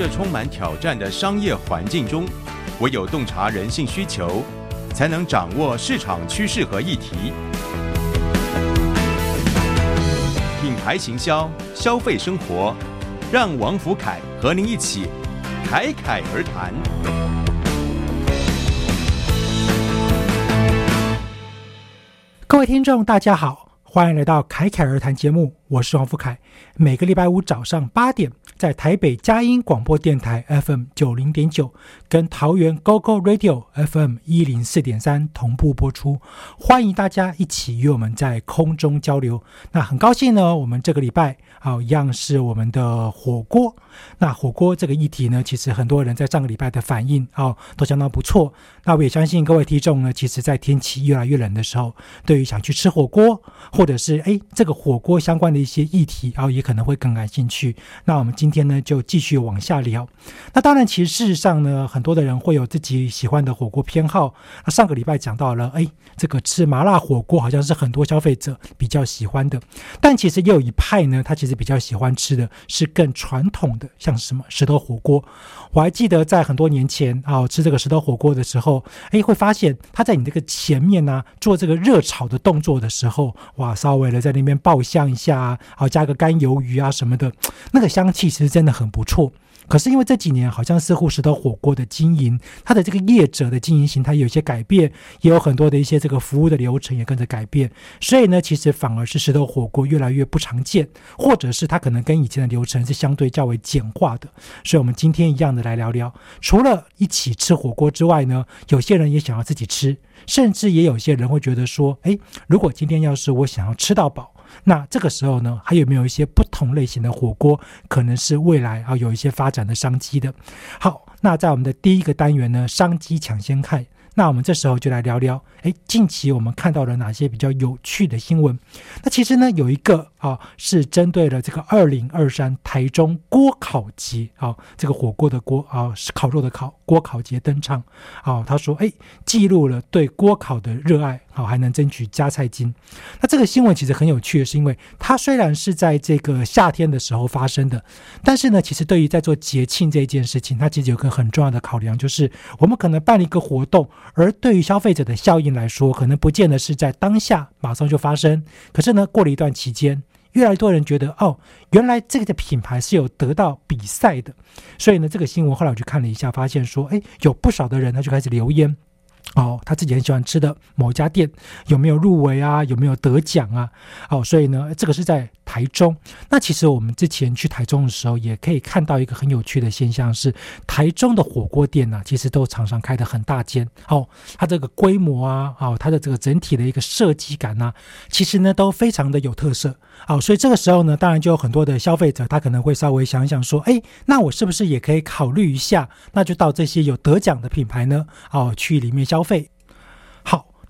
这充满挑战的商业环境中，唯有洞察人性需求，才能掌握市场趋势和议题。品牌行销，消费生活，让王福凯和您一起侃侃而谈。各位听众，大家好，欢迎来到侃侃而谈节目，我是王福凯。每个礼拜五早上八点，在台北佳音广播电台 FM 九零点九，跟桃园 GoGo Radio FM 一零四点三同步播出。欢迎大家一起与我们在空中交流。那很高兴呢，我们这个礼拜好，一样是我们的火锅。那火锅这个议题呢，其实很多人在上个礼拜的反应啊，都相当不错。那我也相信各位听众呢，其实在天气越来越冷的时候，对于想去吃火锅，或者是哎这个火锅相关的一些议题，然后也可能会更感兴趣。那我们今天呢，就继续往下聊。那当然，其实事实上呢，很多的人会有自己喜欢的火锅偏好。那上个礼拜讲到了，哎，这个吃麻辣火锅好像是很多消费者比较喜欢的。但其实也有一派呢，他其实比较喜欢吃的是更传统的，像什么石头火锅。我还记得在很多年前啊，吃这个石头火锅的时候，哎，会发现他在你这个前面呢做这个热炒的动作的时候，哇，稍微的在那边爆香一下啊，好加个干鱿鱼啊什么的，那个香气其实真的很不错。可是因为这几年好像似乎石头火锅的经营，它的这个业者的经营形态有一些改变，也有很多的一些这个服务的流程也跟着改变，所以呢，其实反而是石头火锅越来越不常见，或者是它可能跟以前的流程是相对较为简化的。所以，我们今天一样的来聊聊，除了一起吃火锅之外呢，有些人也想要自己吃，甚至也有些人会觉得说，诶，如果今天要是我想要吃到饱。那这个时候呢，还有没有一些不同类型的火锅，可能是未来啊有一些发展的商机的？好，那在我们的第一个单元呢，商机抢先看。那我们这时候就来聊聊，哎，近期我们看到了哪些比较有趣的新闻？那其实呢，有一个啊，是针对了这个二零二三台中锅烤节啊，这个火锅的锅啊，是烤肉的烤锅烤节登场啊。他说，哎，记录了对锅烤的热爱，好，还能争取加菜金。那这个新闻其实很有趣的是，因为它虽然是在这个夏天的时候发生的，但是呢，其实对于在做节庆这件事情，它其实有个很重要的考量，就是我们可能办了一个活动。而对于消费者的效应来说，可能不见得是在当下马上就发生。可是呢，过了一段期间，越来越多人觉得，哦，原来这个的品牌是有得到比赛的。所以呢，这个新闻后来我去看了一下，发现说，哎，有不少的人他就开始留言。哦，他自己很喜欢吃的某家店有没有入围啊？有没有得奖啊？哦，所以呢，这个是在台中。那其实我们之前去台中的时候，也可以看到一个很有趣的现象，是台中的火锅店呢，其实都常常开的很大间。哦，它这个规模啊，哦，它的这个整体的一个设计感呢，其实呢都非常的有特色。哦，所以这个时候呢，当然就有很多的消费者，他可能会稍微想一想说，哎，那我是不是也可以考虑一下？那就到这些有得奖的品牌呢，哦，去里面消费。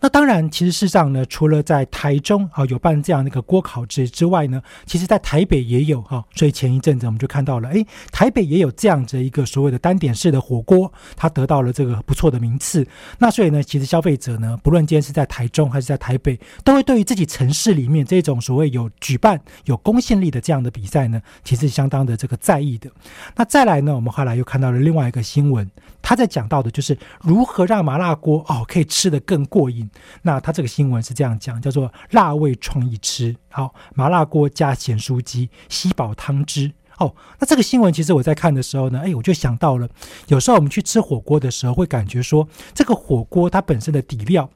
那当然，其实事实上呢，除了在台中啊有办这样的一个锅烤节之外呢，其实在台北也有哈。所以前一阵子我们就看到了，哎，台北也有这样子一个所谓的单点式的火锅，它得到了这个不错的名次。那所以呢，其实消费者呢，不论今天是在台中还是在台北，都会对于自己城市里面这种所谓有举办有公信力的这样的比赛呢，其实相当的这个在意的。那再来呢，我们后来又看到了另外一个新闻，他在讲到的就是如何让麻辣锅哦可以吃得更过瘾。那他这个新闻是这样讲，叫做“辣味创意吃好麻辣锅加咸酥鸡，吸饱汤汁”。哦，那这个新闻其实我在看的时候呢，哎，我就想到了，有时候我们去吃火锅的时候，会感觉说这个火锅它本身的底料。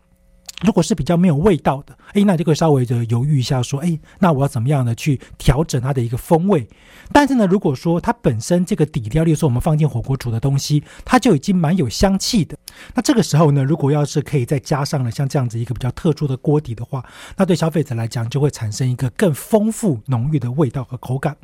如果是比较没有味道的，哎，那就会稍微的犹豫一下，说，哎，那我要怎么样的去调整它的一个风味？但是呢，如果说它本身这个底料，例如说我们放进火锅煮的东西，它就已经蛮有香气的。那这个时候呢，如果要是可以再加上了像这样子一个比较特殊的锅底的话，那对消费者来讲就会产生一个更丰富浓郁的味道和口感。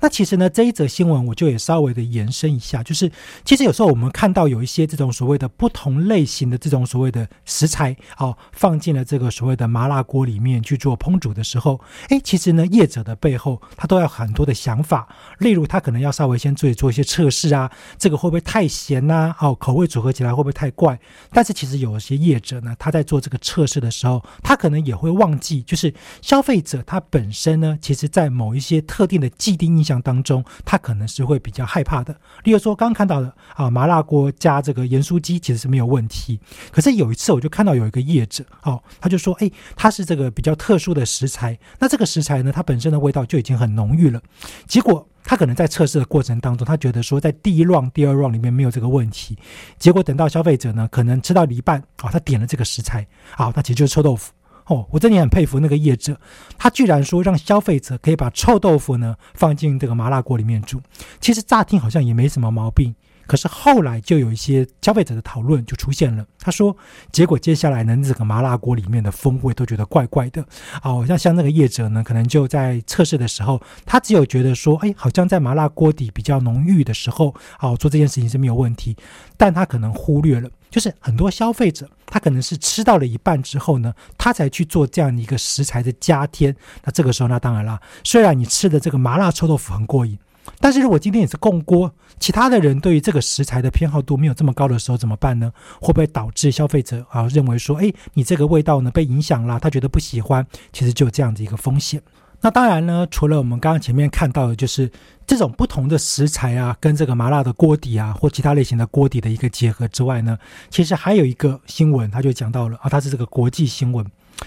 那其实呢，这一则新闻我就也稍微的延伸一下，就是其实有时候我们看到有一些这种所谓的不同类型的这种所谓的食材哦，放进了这个所谓的麻辣锅里面去做烹煮的时候，哎，其实呢，业者的背后他都要很多的想法，例如他可能要稍微先做做一些测试啊，这个会不会太咸呐？哦，口味组合起来会不会太怪？但是其实有一些业者呢，他在做这个测试的时候，他可能也会忘记，就是消费者他本身呢，其实在某一些特定的既定印象当中，他可能是会比较害怕的。例如说，刚刚看到的啊，麻辣锅加这个盐酥鸡其实是没有问题。可是有一次，我就看到有一个业者，哦，他就说，哎，他是这个比较特殊的食材，那这个食材呢，它本身的味道就已经很浓郁了。结果他可能在测试的过程当中，他觉得说，在第一 round、第二 round 里面没有这个问题。结果等到消费者呢，可能吃到一半，啊，他点了这个食材，好，那其实就是臭豆腐。哦，我真的很佩服那个业者，他居然说让消费者可以把臭豆腐呢放进这个麻辣锅里面煮。其实乍听好像也没什么毛病。可是后来就有一些消费者的讨论就出现了。他说，结果接下来呢，这个麻辣锅里面的风味都觉得怪怪的。哦，像像那个业者呢，可能就在测试的时候，他只有觉得说，哎，好像在麻辣锅底比较浓郁的时候，哦，做这件事情是没有问题。但他可能忽略了，就是很多消费者他可能是吃到了一半之后呢，他才去做这样一个食材的加添。那这个时候，那当然了，虽然你吃的这个麻辣臭豆腐很过瘾。但是如果今天也是共锅，其他的人对于这个食材的偏好度没有这么高的时候怎么办呢？会不会导致消费者啊认为说，哎，你这个味道呢被影响了，他觉得不喜欢？其实就有这样的一个风险。那当然呢，除了我们刚刚前面看到的，就是这种不同的食材啊，跟这个麻辣的锅底啊，或其他类型的锅底的一个结合之外呢，其实还有一个新闻，他就讲到了啊，它是这个国际新闻。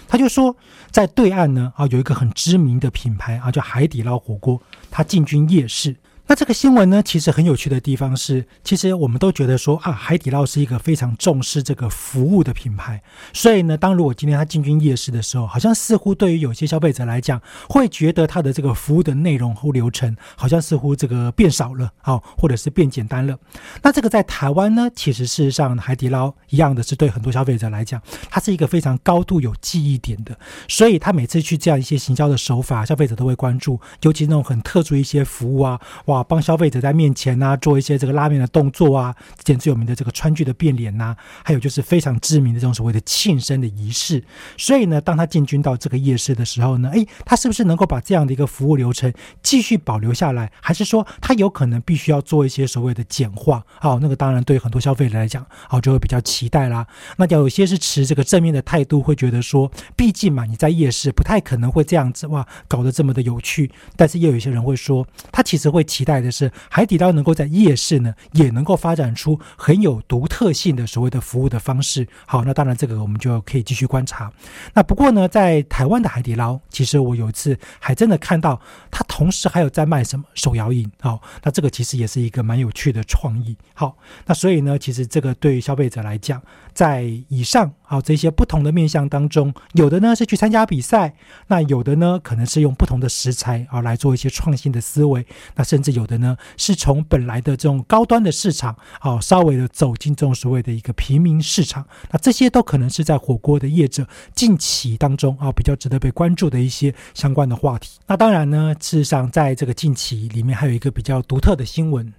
他就说，在对岸呢，啊，有一个很知名的品牌啊，叫海底捞火锅，他进军夜市。那这个新闻呢，其实很有趣的地方是，其实我们都觉得说啊，海底捞是一个非常重视这个服务的品牌，所以呢，当如果今天它进军夜市的时候，好像似乎对于有些消费者来讲，会觉得它的这个服务的内容和流程，好像似乎这个变少了啊，或者是变简单了。那这个在台湾呢，其实事实上海底捞一样的是对很多消费者来讲，它是一个非常高度有记忆点的，所以他每次去这样一些行销的手法，消费者都会关注，尤其那种很特殊一些服务啊，哇。帮消费者在面前呢做一些这个拉面的动作啊，之前最有名的这个川剧的变脸呐，还有就是非常知名的这种所谓的庆生的仪式。所以呢，当他进军到这个夜市的时候呢，诶，他是不是能够把这样的一个服务流程继续保留下来，还是说他有可能必须要做一些所谓的简化？哦，那个当然对很多消费者来讲，哦就会比较期待啦。那有些是持这个正面的态度，会觉得说，毕竟嘛，你在夜市不太可能会这样子哇，搞得这么的有趣。但是也有些人会说，他其实会期待。带的是海底捞能够在夜市呢，也能够发展出很有独特性的所谓的服务的方式。好，那当然这个我们就可以继续观察。那不过呢，在台湾的海底捞，其实我有一次还真的看到，它同时还有在卖什么手摇饮。好，那这个其实也是一个蛮有趣的创意。好，那所以呢，其实这个对于消费者来讲，在以上好这些不同的面向当中，有的呢是去参加比赛，那有的呢可能是用不同的食材啊来做一些创新的思维，那甚至有。的呢，是从本来的这种高端的市场，啊，稍微的走进这种所谓的一个平民市场，那这些都可能是在火锅的业者近期当中啊，比较值得被关注的一些相关的话题。那当然呢，事实上在这个近期里面，还有一个比较独特的新闻。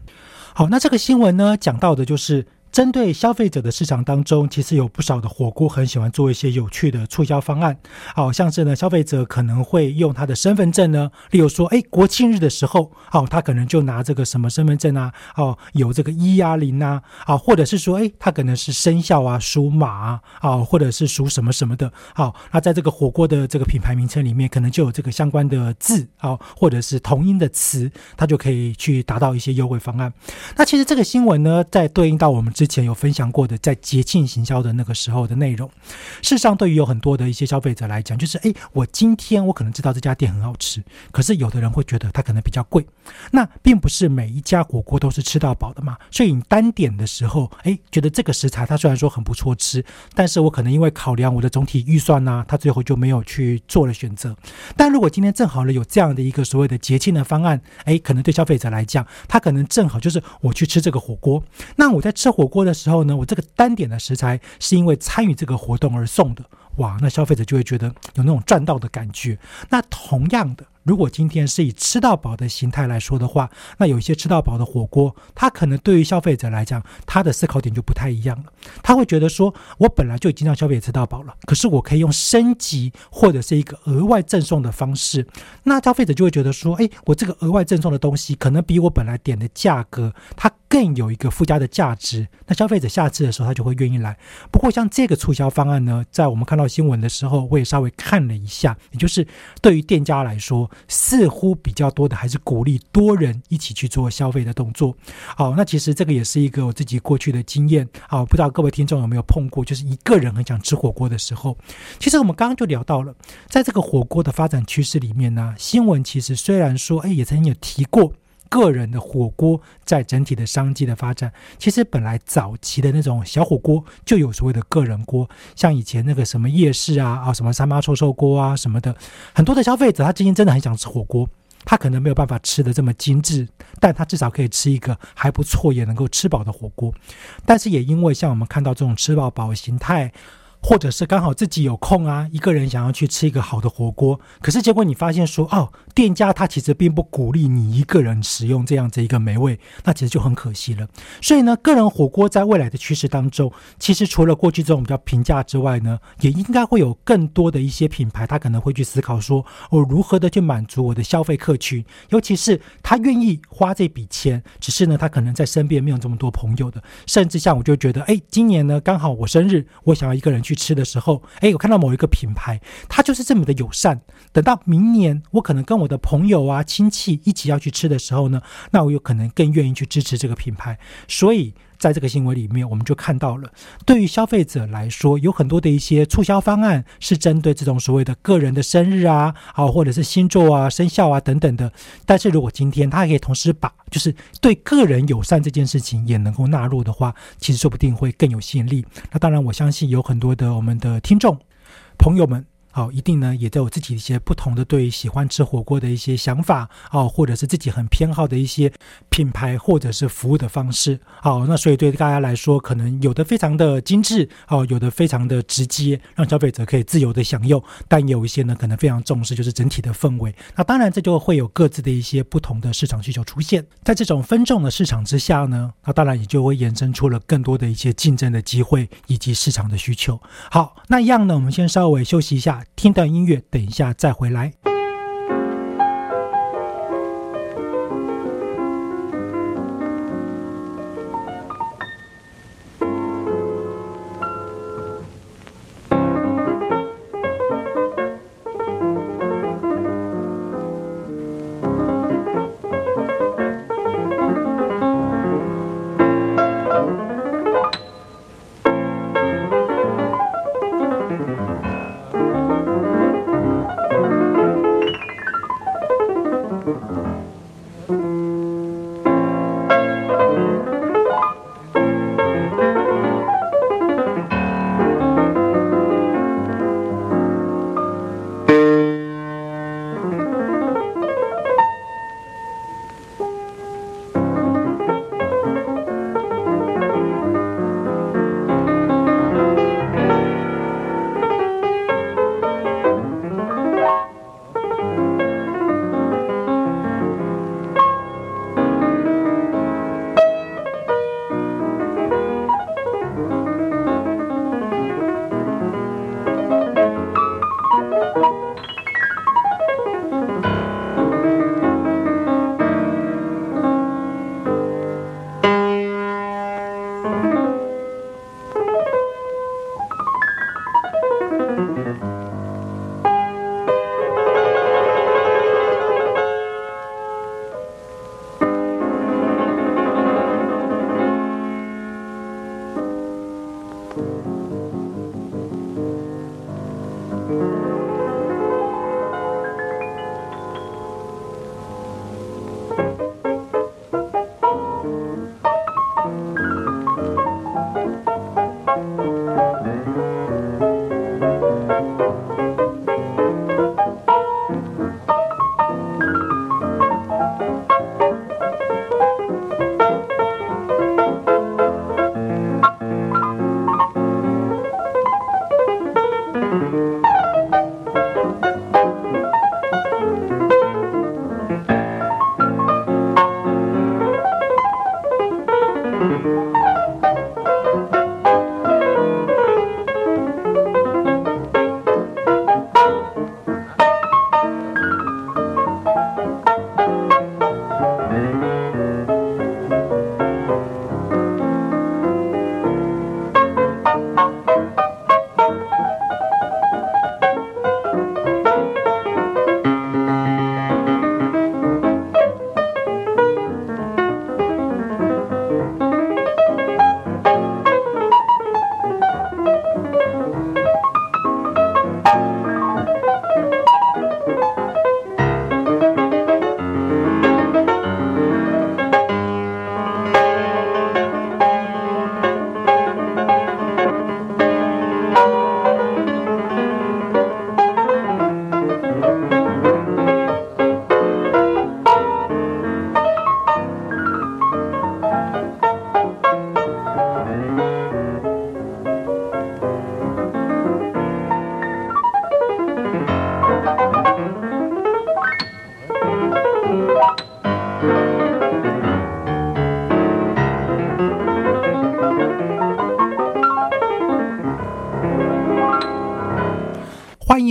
好，那这个新闻呢，讲到的就是。针对消费者的市场当中，其实有不少的火锅很喜欢做一些有趣的促销方案，好像是呢，消费者可能会用他的身份证呢，例如说，哎，国庆日的时候，好，他可能就拿这个什么身份证啊，哦，有这个一呀零啊，啊，或者是说，哎，他可能是生肖啊，属马啊，或者是属什么什么的，好，那在这个火锅的这个品牌名称里面，可能就有这个相关的字啊，或者是同音的词，他就可以去达到一些优惠方案。那其实这个新闻呢，在对应到我们。之前有分享过的，在节庆行销的那个时候的内容。事实上，对于有很多的一些消费者来讲，就是诶，我今天我可能知道这家店很好吃，可是有的人会觉得它可能比较贵。那并不是每一家火锅都是吃到饱的嘛，所以你单点的时候，诶，觉得这个食材它虽然说很不错吃，但是我可能因为考量我的总体预算呢，他最后就没有去做了选择。但如果今天正好呢有这样的一个所谓的节庆的方案，诶，可能对消费者来讲，他可能正好就是我去吃这个火锅。那我在吃火锅的时候呢，我这个单点的食材是因为参与这个活动而送的，哇，那消费者就会觉得有那种赚到的感觉。那同样的。如果今天是以吃到饱的形态来说的话，那有一些吃到饱的火锅，它可能对于消费者来讲，他的思考点就不太一样了。他会觉得说，我本来就已经让消费者吃到饱了，可是我可以用升级或者是一个额外赠送的方式，那消费者就会觉得说，哎，我这个额外赠送的东西可能比我本来点的价格，它更有一个附加的价值。那消费者下次的时候，他就会愿意来。不过像这个促销方案呢，在我们看到新闻的时候，我也稍微看了一下，也就是对于店家来说。似乎比较多的还是鼓励多人一起去做消费的动作。好，那其实这个也是一个我自己过去的经验。好，不知道各位听众有没有碰过，就是一个人很想吃火锅的时候。其实我们刚刚就聊到了，在这个火锅的发展趋势里面呢，新闻其实虽然说，哎，也曾经有提过。个人的火锅在整体的商机的发展，其实本来早期的那种小火锅就有所谓的个人锅，像以前那个什么夜市啊啊，什么三妈臭臭锅啊什么的，很多的消费者他今天真的很想吃火锅，他可能没有办法吃的这么精致，但他至少可以吃一个还不错也能够吃饱的火锅。但是也因为像我们看到这种吃饱饱形态。或者是刚好自己有空啊，一个人想要去吃一个好的火锅，可是结果你发现说，哦，店家他其实并不鼓励你一个人使用这样子一个美味，那其实就很可惜了。所以呢，个人火锅在未来的趋势当中，其实除了过去这种比较平价之外呢，也应该会有更多的一些品牌，他可能会去思考说，我如何的去满足我的消费客群，尤其是他愿意花这笔钱，只是呢，他可能在身边没有这么多朋友的，甚至像我就觉得，哎，今年呢刚好我生日，我想要一个人去。去吃的时候，哎，我看到某一个品牌，它就是这么的友善。等到明年，我可能跟我的朋友啊、亲戚一起要去吃的时候呢，那我有可能更愿意去支持这个品牌。所以。在这个新闻里面，我们就看到了，对于消费者来说，有很多的一些促销方案是针对这种所谓的个人的生日啊，啊，或者是星座啊、生肖啊等等的。但是如果今天他可以同时把就是对个人友善这件事情也能够纳入的话，其实说不定会更有吸引力。那当然，我相信有很多的我们的听众朋友们。好，一定呢，也都有自己一些不同的对喜欢吃火锅的一些想法哦，或者是自己很偏好的一些品牌或者是服务的方式。好，那所以对大家来说，可能有的非常的精致哦，有的非常的直接，让消费者可以自由的享用；但有一些呢，可能非常重视就是整体的氛围。那当然，这就会有各自的一些不同的市场需求出现。在这种分众的市场之下呢，那当然也就会衍生出了更多的一些竞争的机会以及市场的需求。好，那一样呢，我们先稍微休息一下。听段音乐，等一下再回来。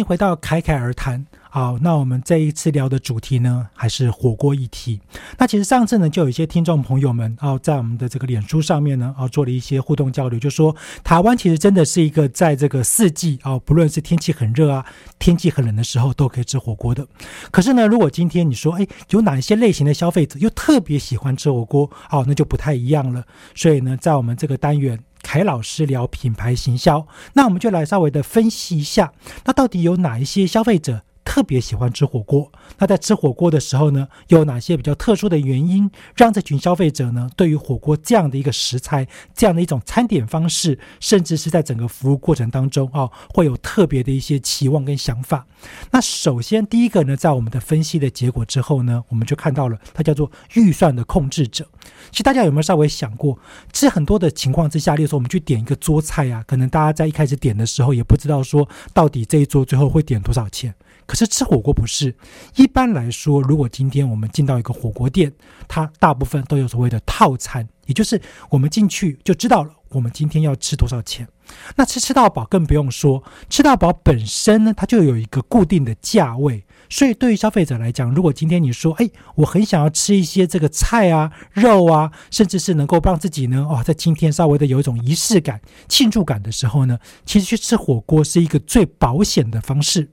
回到侃侃而谈。好，那我们这一次聊的主题呢，还是火锅议题。那其实上次呢，就有一些听众朋友们哦，在我们的这个脸书上面呢，哦，做了一些互动交流，就说台湾其实真的是一个在这个四季哦，不论是天气很热啊，天气很冷的时候，都可以吃火锅的。可是呢，如果今天你说，哎，有哪一些类型的消费者又特别喜欢吃火锅，哦，那就不太一样了。所以呢，在我们这个单元。凯老师聊品牌行销，那我们就来稍微的分析一下，那到底有哪一些消费者特别喜欢吃火锅？那在吃火锅的时候呢，有哪些比较特殊的原因，让这群消费者呢，对于火锅这样的一个食材，这样的一种餐点方式，甚至是在整个服务过程当中啊，会有特别的一些期望跟想法？那首先第一个呢，在我们的分析的结果之后呢，我们就看到了，它叫做预算的控制者。其实大家有没有稍微想过，其实很多的情况之下，例如说我们去点一个桌菜啊，可能大家在一开始点的时候也不知道说到底这一桌最后会点多少钱。可是吃火锅不是，一般来说，如果今天我们进到一个火锅店，它大部分都有所谓的套餐，也就是我们进去就知道了，我们今天要吃多少钱。那吃吃到饱更不用说，吃到饱本身呢，它就有一个固定的价位。所以对于消费者来讲，如果今天你说，哎，我很想要吃一些这个菜啊、肉啊，甚至是能够让自己呢，哦，在今天稍微的有一种仪式感、庆祝感的时候呢，其实去吃火锅是一个最保险的方式。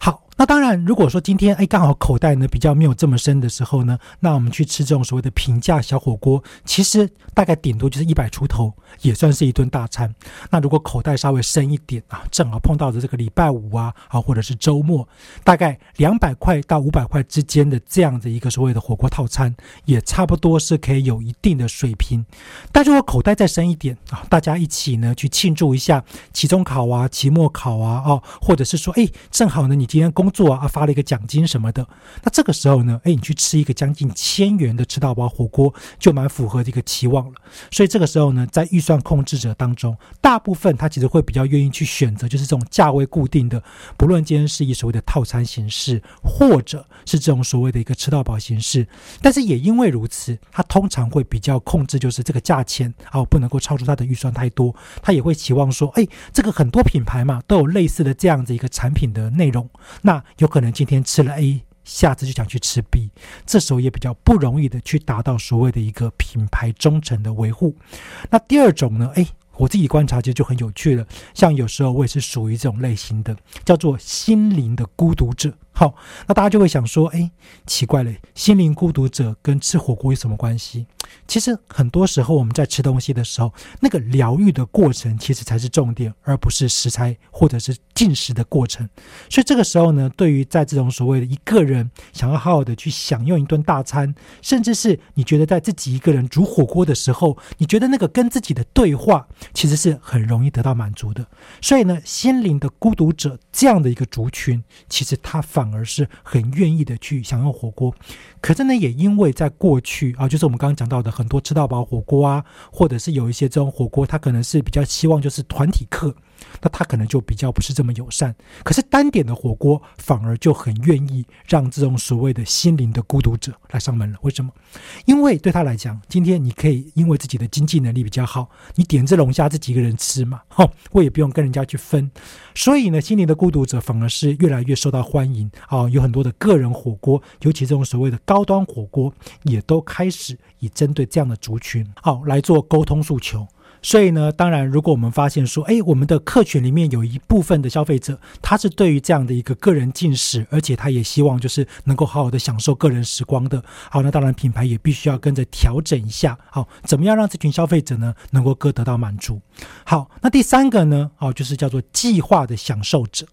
好。那当然，如果说今天哎刚好口袋呢比较没有这么深的时候呢，那我们去吃这种所谓的平价小火锅，其实大概顶多就是一百出头，也算是一顿大餐。那如果口袋稍微深一点啊，正好碰到的这个礼拜五啊，啊或者是周末，大概两百块到五百块之间的这样的一个所谓的火锅套餐，也差不多是可以有一定的水平。但如果口袋再深一点啊，大家一起呢去庆祝一下期中考啊、期末考啊，哦，或者是说哎正好呢你今天工作啊，发了一个奖金什么的，那这个时候呢，哎，你去吃一个将近千元的吃到饱火锅，就蛮符合这个期望了。所以这个时候呢，在预算控制者当中，大部分他其实会比较愿意去选择，就是这种价位固定的，不论今天是以所谓的套餐形式，或者是这种所谓的一个吃到饱形式。但是也因为如此，他通常会比较控制，就是这个价钱啊，不能够超出他的预算太多。他也会期望说，哎，这个很多品牌嘛，都有类似的这样子一个产品的内容，那。有可能今天吃了 A，下次就想去吃 B，这时候也比较不容易的去达到所谓的一个品牌忠诚的维护。那第二种呢？诶，我自己观察其实就很有趣了。像有时候我也是属于这种类型的，叫做心灵的孤独者。好，那大家就会想说，诶，奇怪了，心灵孤独者跟吃火锅有什么关系？其实很多时候我们在吃东西的时候，那个疗愈的过程其实才是重点，而不是食材或者是进食的过程。所以这个时候呢，对于在这种所谓的一个人想要好好的去享用一顿大餐，甚至是你觉得在自己一个人煮火锅的时候，你觉得那个跟自己的对话，其实是很容易得到满足的。所以呢，心灵的孤独者这样的一个族群，其实他反而是很愿意的去享用火锅。可是呢，也因为在过去啊，就是我们刚刚讲到的很多吃到饱火锅啊，或者是有一些这种火锅，它可能是比较希望就是团体客。那他可能就比较不是这么友善，可是单点的火锅反而就很愿意让这种所谓的心灵的孤独者来上门了。为什么？因为对他来讲，今天你可以因为自己的经济能力比较好，你点这龙虾自己一个人吃嘛，哈，我也不用跟人家去分。所以呢，心灵的孤独者反而是越来越受到欢迎啊，有很多的个人火锅，尤其这种所谓的高端火锅，也都开始以针对这样的族群好来做沟通诉求。所以呢，当然，如果我们发现说，哎，我们的客群里面有一部分的消费者，他是对于这样的一个个人进食，而且他也希望就是能够好好的享受个人时光的，好，那当然品牌也必须要跟着调整一下，好，怎么样让这群消费者呢能够各得到满足？好，那第三个呢，哦，就是叫做计划的享受者。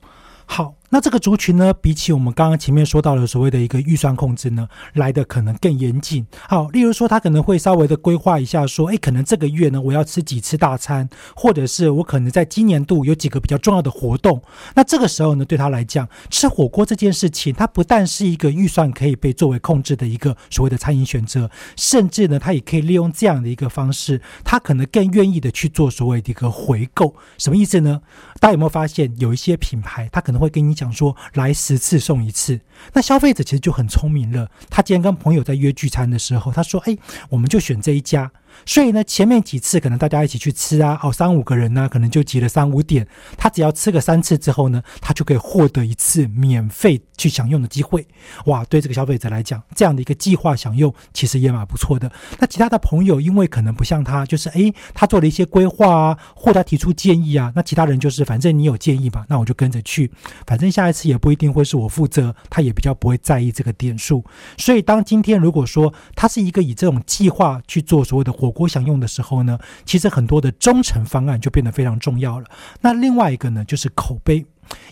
好，那这个族群呢，比起我们刚刚前面说到的所谓的一个预算控制呢，来的可能更严谨。好，例如说他可能会稍微的规划一下，说，哎，可能这个月呢，我要吃几次大餐，或者是我可能在今年度有几个比较重要的活动。那这个时候呢，对他来讲，吃火锅这件事情，它不但是一个预算可以被作为控制的一个所谓的餐饮选择，甚至呢，他也可以利用这样的一个方式，他可能更愿意的去做所谓的一个回购。什么意思呢？大家有没有发现，有一些品牌，他可能会跟你想说，来十次送一次。那消费者其实就很聪明了。他今天跟朋友在约聚餐的时候，他说：“哎，我们就选这一家。”所以呢，前面几次可能大家一起去吃啊，哦，三五个人呢，可能就集了三五点。他只要吃个三次之后呢，他就可以获得一次免费去享用的机会。哇，对这个消费者来讲，这样的一个计划享用其实也蛮不错的。那其他的朋友，因为可能不像他，就是诶，他做了一些规划啊，或他提出建议啊，那其他人就是反正你有建议嘛，那我就跟着去，反正下一次也不一定会是我负责，他也比较不会在意这个点数。所以当今天如果说他是一个以这种计划去做所谓的活火锅享用的时候呢，其实很多的忠诚方案就变得非常重要了。那另外一个呢，就是口碑。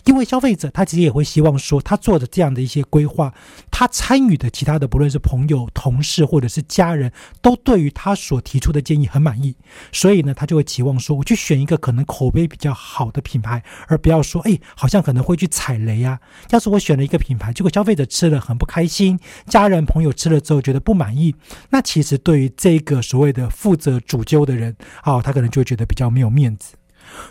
因为消费者他其实也会希望说，他做的这样的一些规划，他参与的其他的不论是朋友、同事或者是家人都对于他所提出的建议很满意，所以呢，他就会期望说，我去选一个可能口碑比较好的品牌，而不要说，哎，好像可能会去踩雷啊。要是我选了一个品牌，结果消费者吃了很不开心，家人朋友吃了之后觉得不满意，那其实对于这个所谓的负责主揪的人，啊，他可能就会觉得比较没有面子。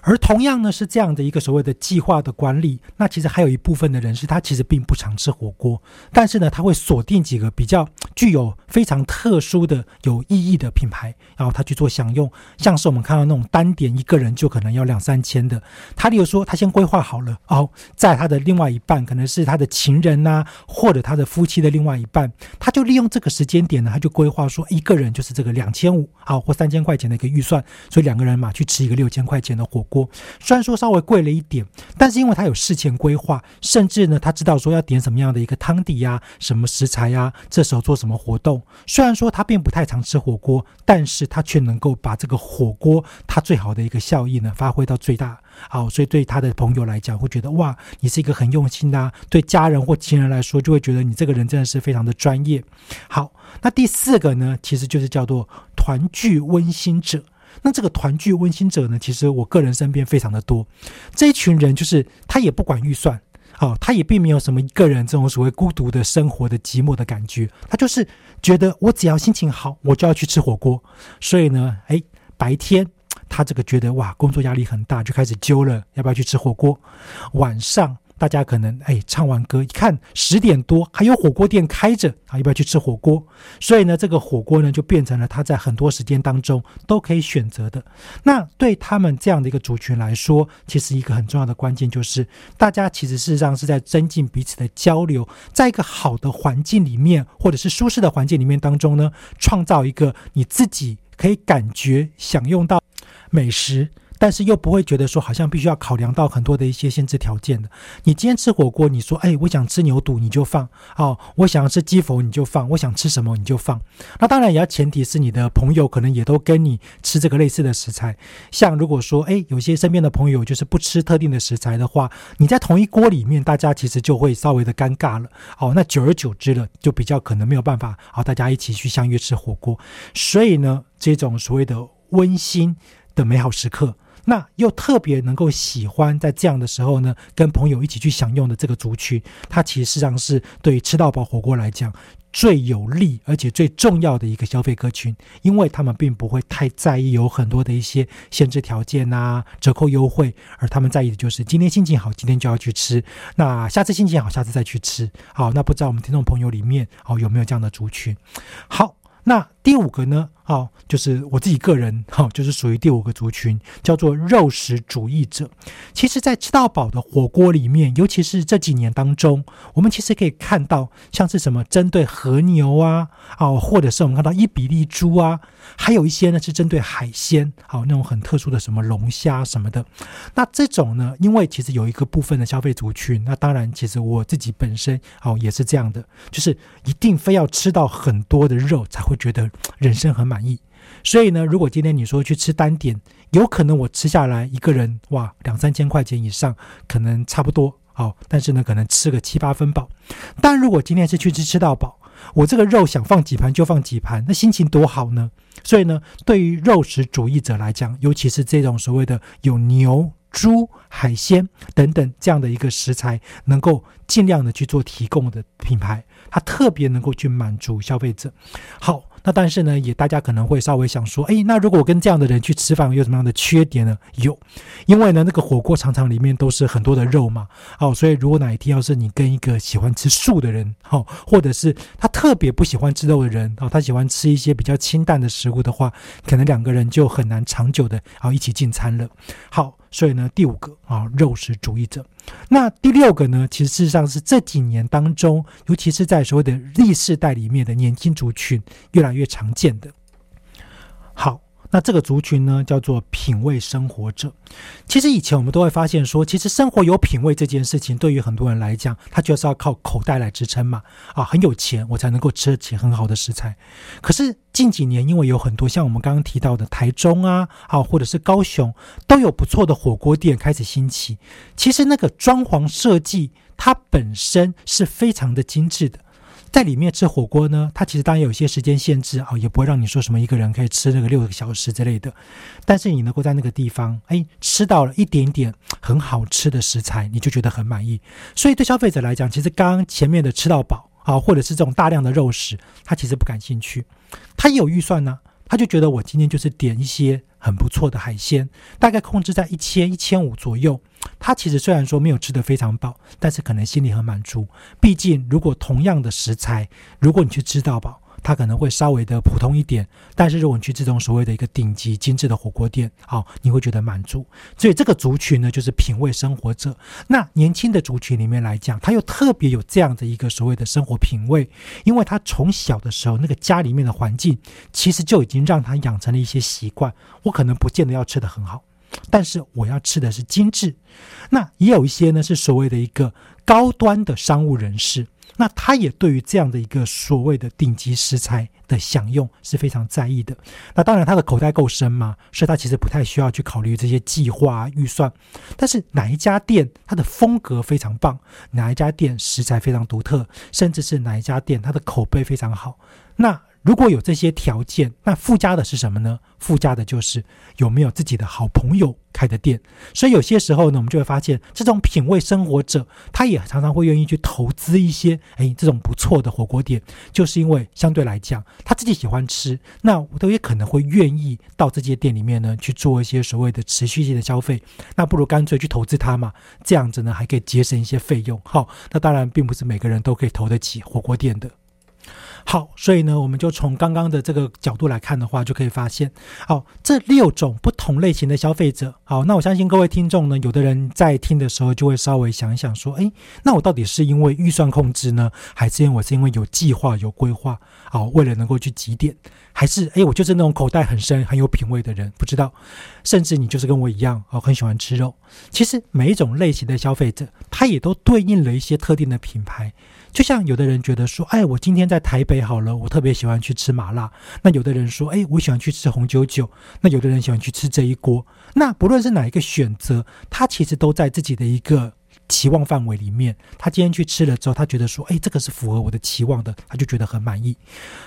而同样呢，是这样的一个所谓的计划的管理。那其实还有一部分的人是他其实并不常吃火锅，但是呢，他会锁定几个比较具有非常特殊的、有意义的品牌，然后他去做享用。像是我们看到那种单点一个人就可能要两三千的，他例如说他先规划好了哦，在他的另外一半可能是他的情人呐，或者他的夫妻的另外一半，他就利用这个时间点呢，他就规划说一个人就是这个两千五啊或三千块钱的一个预算，所以两个人嘛去吃一个六千块钱的。火锅虽然说稍微贵了一点，但是因为他有事前规划，甚至呢他知道说要点什么样的一个汤底呀、什么食材呀，这时候做什么活动。虽然说他并不太常吃火锅，但是他却能够把这个火锅他最好的一个效益呢发挥到最大。好，所以对他的朋友来讲会觉得哇，你是一个很用心的；对家人或亲人来说，就会觉得你这个人真的是非常的专业。好，那第四个呢，其实就是叫做团聚温馨者。那这个团聚温馨者呢？其实我个人身边非常的多，这一群人就是他也不管预算，哦，他也并没有什么一个人这种所谓孤独的生活的寂寞的感觉，他就是觉得我只要心情好，我就要去吃火锅。所以呢，哎，白天他这个觉得哇，工作压力很大，就开始揪了，要不要去吃火锅？晚上。大家可能哎，唱完歌一看十点多还有火锅店开着啊，要不要去吃火锅？所以呢，这个火锅呢就变成了他在很多时间当中都可以选择的。那对他们这样的一个族群来说，其实一个很重要的关键就是，大家其实事实上是在增进彼此的交流，在一个好的环境里面，或者是舒适的环境里面当中呢，创造一个你自己可以感觉享用到美食。但是又不会觉得说好像必须要考量到很多的一些限制条件的。你今天吃火锅，你说哎，我想吃牛肚，你就放哦；我想吃鸡佛，你就放；我想吃什么，你就放。那当然也要前提是你的朋友可能也都跟你吃这个类似的食材。像如果说哎，有些身边的朋友就是不吃特定的食材的话，你在同一锅里面，大家其实就会稍微的尴尬了。哦，那久而久之了，就比较可能没有办法好大家一起去相约吃火锅。所以呢，这种所谓的温馨的美好时刻，那又特别能够喜欢在这样的时候呢，跟朋友一起去享用的这个族群，它其实上是对于吃到饱火锅来讲最有利而且最重要的一个消费客群，因为他们并不会太在意有很多的一些限制条件啊、折扣优惠，而他们在意的就是今天心情好，今天就要去吃；那下次心情好，下次再去吃。好，那不知道我们听众朋友里面哦有没有这样的族群？好。那第五个呢？好，就是我自己个人，哈，就是属于第五个族群，叫做肉食主义者。其实，在吃到饱的火锅里面，尤其是这几年当中，我们其实可以看到，像是什么针对和牛啊，哦，或者是我们看到伊比利猪啊，还有一些呢是针对海鲜，好，那种很特殊的什么龙虾什么的。那这种呢，因为其实有一个部分的消费族群，那当然，其实我自己本身哦也是这样的，就是一定非要吃到很多的肉才会觉得人生很满。意，所以呢，如果今天你说去吃单点，有可能我吃下来一个人哇两三千块钱以上，可能差不多好，但是呢，可能吃个七八分饱。但如果今天是去吃吃到饱，我这个肉想放几盘就放几盘，那心情多好呢？所以呢，对于肉食主义者来讲，尤其是这种所谓的有牛、猪、海鲜等等这样的一个食材，能够尽量的去做提供的品牌，它特别能够去满足消费者。好。那但是呢，也大家可能会稍微想说，哎，那如果我跟这样的人去吃饭，有什么样的缺点呢？有，因为呢，那个火锅常常里面都是很多的肉嘛，哦，所以如果哪一天要是你跟一个喜欢吃素的人，哦，或者是他特别不喜欢吃肉的人，哦，他喜欢吃一些比较清淡的食物的话，可能两个人就很难长久的啊一起进餐了。好。所以呢，第五个啊，肉食主义者。那第六个呢，其实事实上是这几年当中，尤其是在所谓的历世代里面的年轻族群越来越常见的。好。那这个族群呢，叫做品味生活者。其实以前我们都会发现说，其实生活有品味这件事情，对于很多人来讲，他就是要靠口袋来支撑嘛。啊，很有钱，我才能够吃得起很好的食材。可是近几年，因为有很多像我们刚刚提到的台中啊，啊，或者是高雄，都有不错的火锅店开始兴起。其实那个装潢设计，它本身是非常的精致的。在里面吃火锅呢，它其实当然有一些时间限制啊，也不会让你说什么一个人可以吃那个六个小时之类的。但是你能够在那个地方，哎，吃到了一点点很好吃的食材，你就觉得很满意。所以对消费者来讲，其实刚刚前面的吃到饱啊，或者是这种大量的肉食，他其实不感兴趣。他也有预算呢，他就觉得我今天就是点一些很不错的海鲜，大概控制在一千一千五左右。他其实虽然说没有吃得非常饱，但是可能心里很满足。毕竟，如果同样的食材，如果你去吃到饱，它可能会稍微的普通一点。但是，如果你去这种所谓的一个顶级精致的火锅店，好，你会觉得满足。所以，这个族群呢，就是品味生活者。那年轻的族群里面来讲，他又特别有这样的一个所谓的生活品味，因为他从小的时候那个家里面的环境，其实就已经让他养成了一些习惯。我可能不见得要吃得很好。但是我要吃的是精致，那也有一些呢是所谓的一个高端的商务人士，那他也对于这样的一个所谓的顶级食材的享用是非常在意的。那当然他的口袋够深嘛，所以他其实不太需要去考虑这些计划预算。但是哪一家店它的风格非常棒，哪一家店食材非常独特，甚至是哪一家店它的口碑非常好，那。如果有这些条件，那附加的是什么呢？附加的就是有没有自己的好朋友开的店。所以有些时候呢，我们就会发现，这种品味生活者，他也常常会愿意去投资一些，哎，这种不错的火锅店，就是因为相对来讲，他自己喜欢吃，那我都也可能会愿意到这些店里面呢去做一些所谓的持续性的消费。那不如干脆去投资它嘛，这样子呢还可以节省一些费用。好，那当然并不是每个人都可以投得起火锅店的。好，所以呢，我们就从刚刚的这个角度来看的话，就可以发现，好，这六种不同类型的消费者，好，那我相信各位听众呢，有的人在听的时候就会稍微想一想，说，诶，那我到底是因为预算控制呢，还是因为我是因为有计划、有规划，好，为了能够去几点，还是，诶，我就是那种口袋很深、很有品味的人，不知道，甚至你就是跟我一样，哦，很喜欢吃肉。其实每一种类型的消费者，他也都对应了一些特定的品牌。就像有的人觉得说，哎，我今天在台北好了，我特别喜欢去吃麻辣。那有的人说，哎，我喜欢去吃红酒酒。那有的人喜欢去吃这一锅。那不论是哪一个选择，他其实都在自己的一个期望范围里面。他今天去吃了之后，他觉得说，哎，这个是符合我的期望的，他就觉得很满意。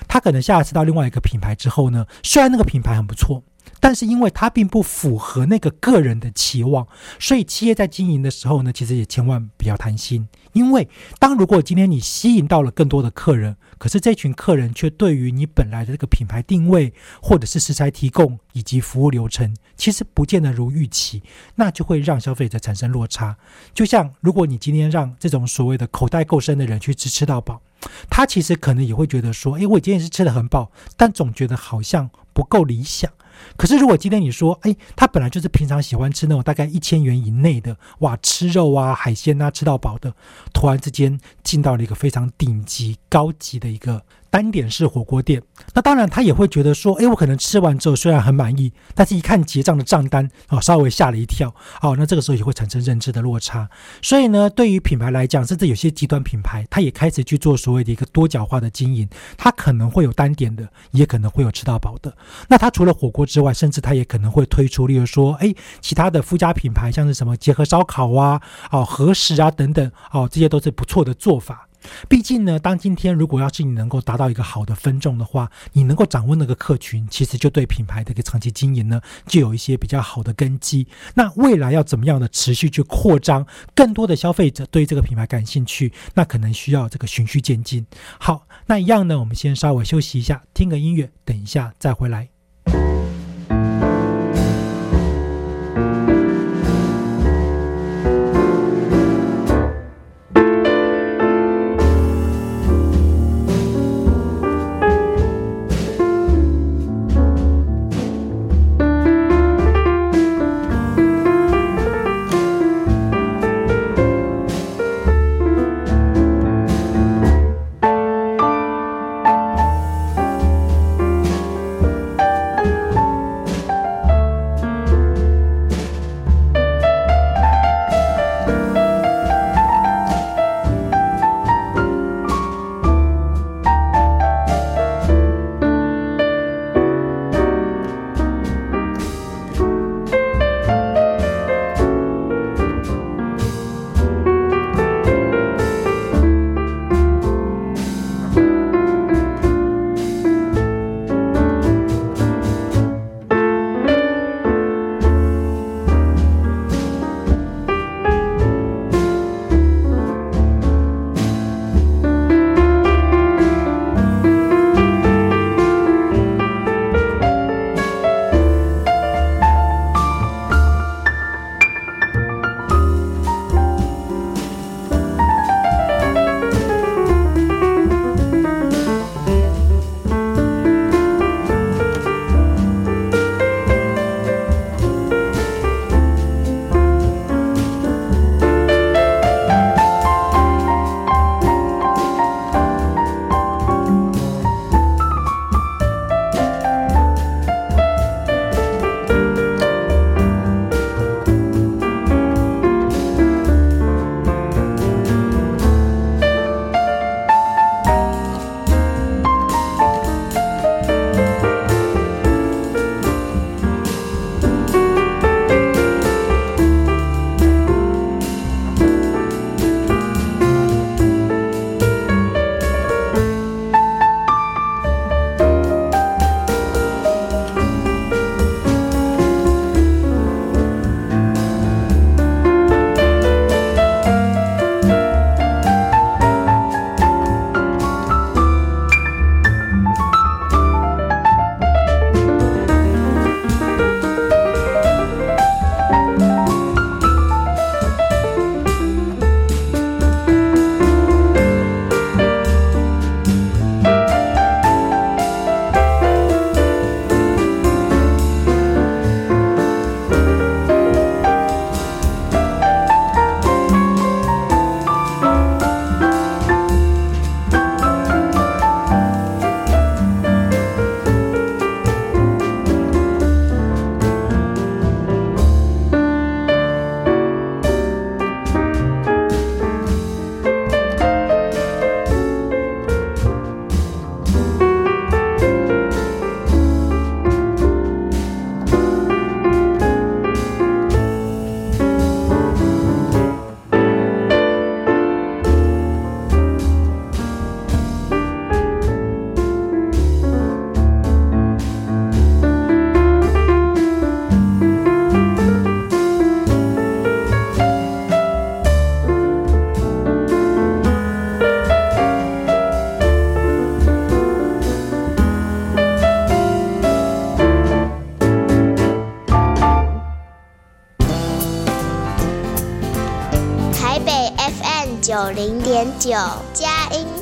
他可能下次到另外一个品牌之后呢，虽然那个品牌很不错。但是因为它并不符合那个个人的期望，所以企业在经营的时候呢，其实也千万不要贪心。因为当如果今天你吸引到了更多的客人，可是这群客人却对于你本来的这个品牌定位，或者是食材提供以及服务流程，其实不见得如预期，那就会让消费者产生落差。就像如果你今天让这种所谓的口袋够深的人去吃吃到饱，他其实可能也会觉得说，诶，我今天是吃的很饱，但总觉得好像不够理想。可是，如果今天你说，哎，他本来就是平常喜欢吃那种大概一千元以内的，哇，吃肉啊、海鲜啊，吃到饱的，突然之间进到了一个非常顶级、高级的一个。单点式火锅店，那当然他也会觉得说，哎，我可能吃完之后虽然很满意，但是一看结账的账单，哦，稍微吓了一跳，哦，那这个时候也会产生认知的落差。所以呢，对于品牌来讲，甚至有些极端品牌，他也开始去做所谓的一个多角化的经营，他可能会有单点的，也可能会有吃到饱的。那他除了火锅之外，甚至他也可能会推出，例如说，哎，其他的附加品牌，像是什么结合烧烤啊，哦，和食啊等等，哦，这些都是不错的做法。毕竟呢，当今天如果要是你能够达到一个好的分众的话，你能够掌握那个客群，其实就对品牌的一个长期经营呢，就有一些比较好的根基。那未来要怎么样的持续去扩张，更多的消费者对这个品牌感兴趣，那可能需要这个循序渐进。好，那一样呢，我们先稍微休息一下，听个音乐，等一下再回来。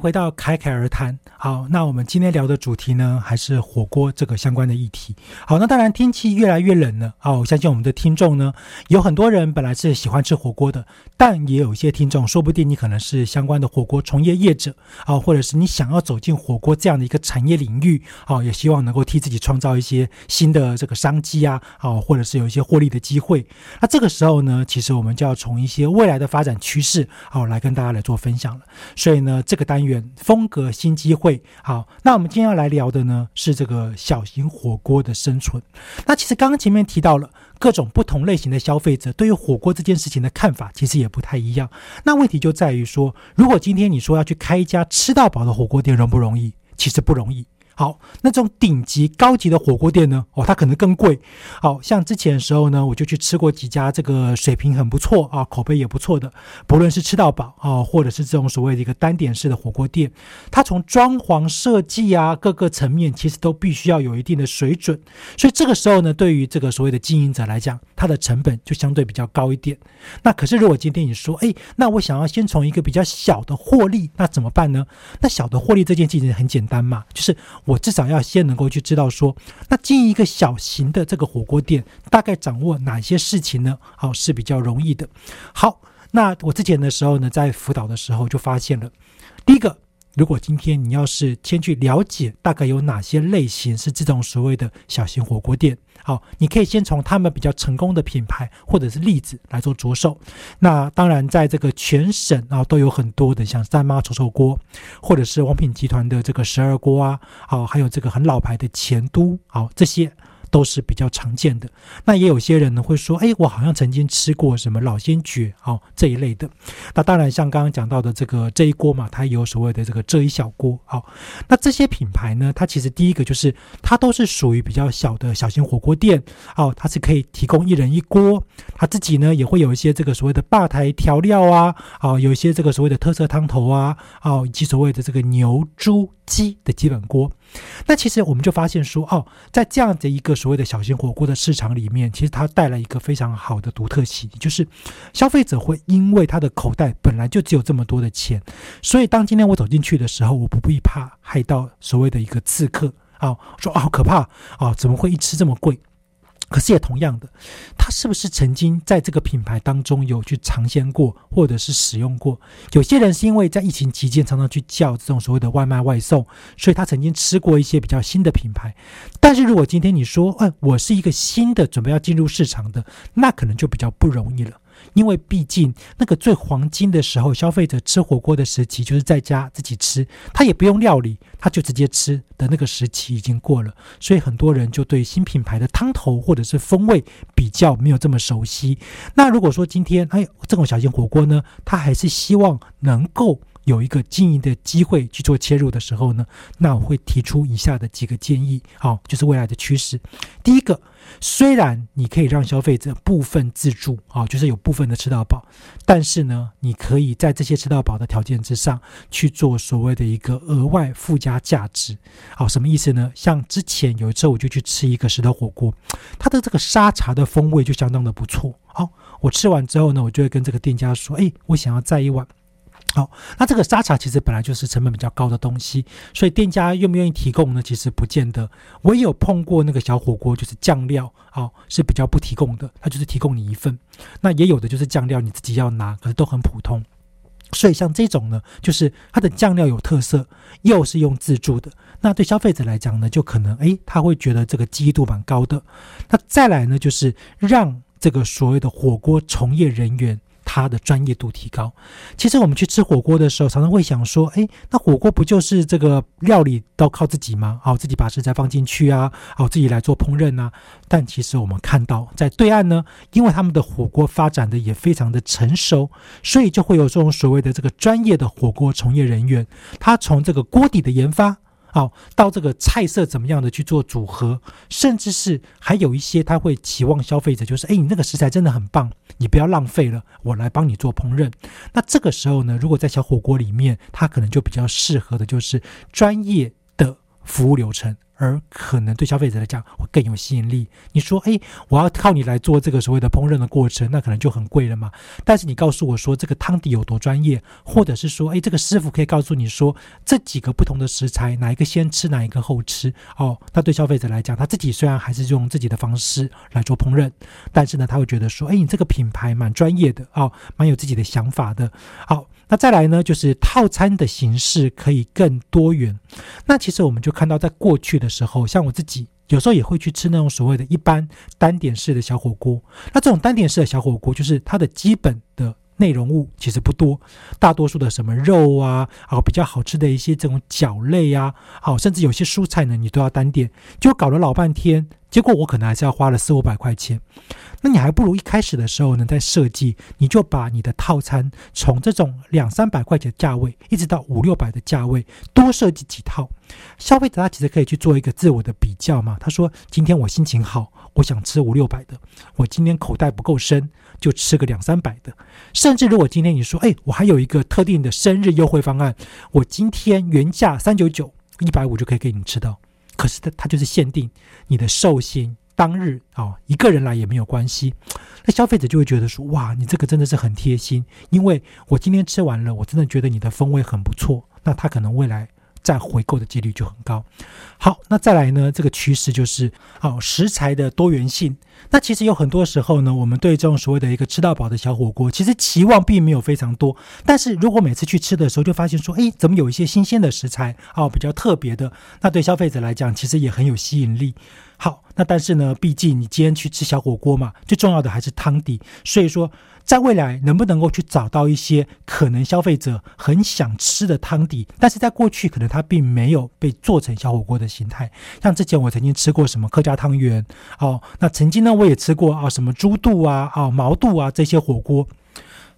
回到侃侃而谈。好，那我们今天聊的主题呢，还是火锅这个相关的议题。好，那当然天气越来越冷了啊！我相信我们的听众呢，有很多人本来是喜欢吃火锅的，但也有一些听众，说不定你可能是相关的火锅从业业者啊，或者是你想要走进火锅这样的一个产业领域啊，也希望能够替自己创造一些新的这个商机啊，啊，或者是有一些获利的机会。那这个时候呢，其实我们就要从一些未来的发展趋势好来跟大家来做分享了。所以呢，这个单元风格新机会，好，那我们今天要来聊的呢是这个小型火锅的生存。那其实刚刚前面提到了各种不同类型的消费者对于火锅这件事情的看法，其实也不太一样。那问题就在于说，如果今天你说要去开一家吃到饱的火锅店，容不容易？其实不容易。好，那种顶级高级的火锅店呢？哦，它可能更贵。好像之前的时候呢，我就去吃过几家，这个水平很不错啊，口碑也不错的。不论是吃到饱啊，或者是这种所谓的一个单点式的火锅店，它从装潢设计啊各个层面，其实都必须要有一定的水准。所以这个时候呢，对于这个所谓的经营者来讲，它的成本就相对比较高一点。那可是如果今天你说，哎，那我想要先从一个比较小的获利，那怎么办呢？那小的获利这件事情很简单嘛，就是我至少要先能够去知道说，那经营一个小型的这个火锅店，大概掌握哪些事情呢？好，是比较容易的。好，那我之前的时候呢，在辅导的时候就发现了，第一个。如果今天你要是先去了解大概有哪些类型是这种所谓的小型火锅店，好，你可以先从他们比较成功的品牌或者是例子来做着手。那当然，在这个全省啊都有很多的，像三妈臭臭锅，或者是王品集团的这个十二锅啊，好，还有这个很老牌的前都，好这些。都是比较常见的。那也有些人呢会说，哎，我好像曾经吃过什么老鲜蕨哦这一类的。那当然，像刚刚讲到的这个这一锅嘛，它有所谓的这个这一小锅哦。那这些品牌呢，它其实第一个就是它都是属于比较小的小型火锅店哦，它是可以提供一人一锅。它自己呢也会有一些这个所谓的吧台调料啊，哦，有一些这个所谓的特色汤头啊，哦，以及所谓的这个牛猪鸡的基本锅。那其实我们就发现说，哦，在这样的一个所谓的小型火锅的市场里面，其实它带来一个非常好的独特性，就是消费者会因为他的口袋本来就只有这么多的钱，所以当今天我走进去的时候，我不必怕害到所谓的一个刺客啊，说啊好可怕啊，怎么会一吃这么贵？可是也同样的，他是不是曾经在这个品牌当中有去尝鲜过，或者是使用过？有些人是因为在疫情期间常常去叫这种所谓的外卖外送，所以他曾经吃过一些比较新的品牌。但是如果今天你说，哎，我是一个新的准备要进入市场的，那可能就比较不容易了。因为毕竟那个最黄金的时候，消费者吃火锅的时期就是在家自己吃，他也不用料理，他就直接吃的那个时期已经过了，所以很多人就对新品牌的汤头或者是风味比较没有这么熟悉。那如果说今天哎这种小型火锅呢，他还是希望能够。有一个经营的机会去做切入的时候呢，那我会提出以下的几个建议，好，就是未来的趋势。第一个，虽然你可以让消费者部分自助，啊，就是有部分的吃到饱，但是呢，你可以在这些吃到饱的条件之上去做所谓的一个额外附加价值，好，什么意思呢？像之前有一次我就去吃一个石头火锅，它的这个沙茶的风味就相当的不错，好，我吃完之后呢，我就会跟这个店家说，哎，我想要再一碗。好，那这个沙茶其实本来就是成本比较高的东西，所以店家愿不愿意提供呢？其实不见得。我也有碰过那个小火锅，就是酱料，哦是比较不提供的，它就是提供你一份。那也有的就是酱料你自己要拿，可是都很普通。所以像这种呢，就是它的酱料有特色，又是用自助的，那对消费者来讲呢，就可能诶，他会觉得这个记忆度蛮高的。那再来呢，就是让这个所谓的火锅从业人员。他的专业度提高。其实我们去吃火锅的时候，常常会想说：，哎，那火锅不就是这个料理都靠自己吗？好，自己把食材放进去啊，好，自己来做烹饪啊。但其实我们看到，在对岸呢，因为他们的火锅发展的也非常的成熟，所以就会有这种所谓的这个专业的火锅从业人员，他从这个锅底的研发。好，到这个菜色怎么样的去做组合，甚至是还有一些他会期望消费者就是，哎，你那个食材真的很棒，你不要浪费了，我来帮你做烹饪。那这个时候呢，如果在小火锅里面，它可能就比较适合的就是专业的服务流程。而可能对消费者来讲会更有吸引力。你说，哎，我要靠你来做这个所谓的烹饪的过程，那可能就很贵了嘛。但是你告诉我说这个汤底有多专业，或者是说，哎，这个师傅可以告诉你说这几个不同的食材哪一个先吃，哪一个后吃。哦，那对消费者来讲，他自己虽然还是用自己的方式来做烹饪，但是呢，他会觉得说，哎，你这个品牌蛮专业的，哦，蛮有自己的想法的。好。那再来呢，就是套餐的形式可以更多元。那其实我们就看到，在过去的时候，像我自己有时候也会去吃那种所谓的一般单点式的小火锅。那这种单点式的小火锅，就是它的基本的。内容物其实不多，大多数的什么肉啊，啊比较好吃的一些这种饺类啊，好甚至有些蔬菜呢，你都要单点，就搞了老半天，结果我可能还是要花了四五百块钱。那你还不如一开始的时候呢，在设计，你就把你的套餐从这种两三百块钱的价位，一直到五六百的价位，多设计几套，消费者他其实可以去做一个自我的比较嘛。他说今天我心情好，我想吃五六百的，我今天口袋不够深。就吃个两三百的，甚至如果今天你说，哎，我还有一个特定的生日优惠方案，我今天原价三九九，一百五就可以给你吃到。可是它它就是限定你的寿星当日啊，一个人来也没有关系。那消费者就会觉得说，哇，你这个真的是很贴心，因为我今天吃完了，我真的觉得你的风味很不错。那他可能未来。再回购的几率就很高。好，那再来呢？这个趋势就是哦，食材的多元性。那其实有很多时候呢，我们对这种所谓的一个吃到饱的小火锅，其实期望并没有非常多。但是如果每次去吃的时候，就发现说，哎，怎么有一些新鲜的食材哦，比较特别的，那对消费者来讲，其实也很有吸引力。好，那但是呢，毕竟你今天去吃小火锅嘛，最重要的还是汤底。所以说，在未来能不能够去找到一些可能消费者很想吃的汤底，但是在过去可能它并没有被做成小火锅的形态。像之前我曾经吃过什么客家汤圆哦，那曾经呢我也吃过啊什么猪肚啊啊毛肚啊这些火锅。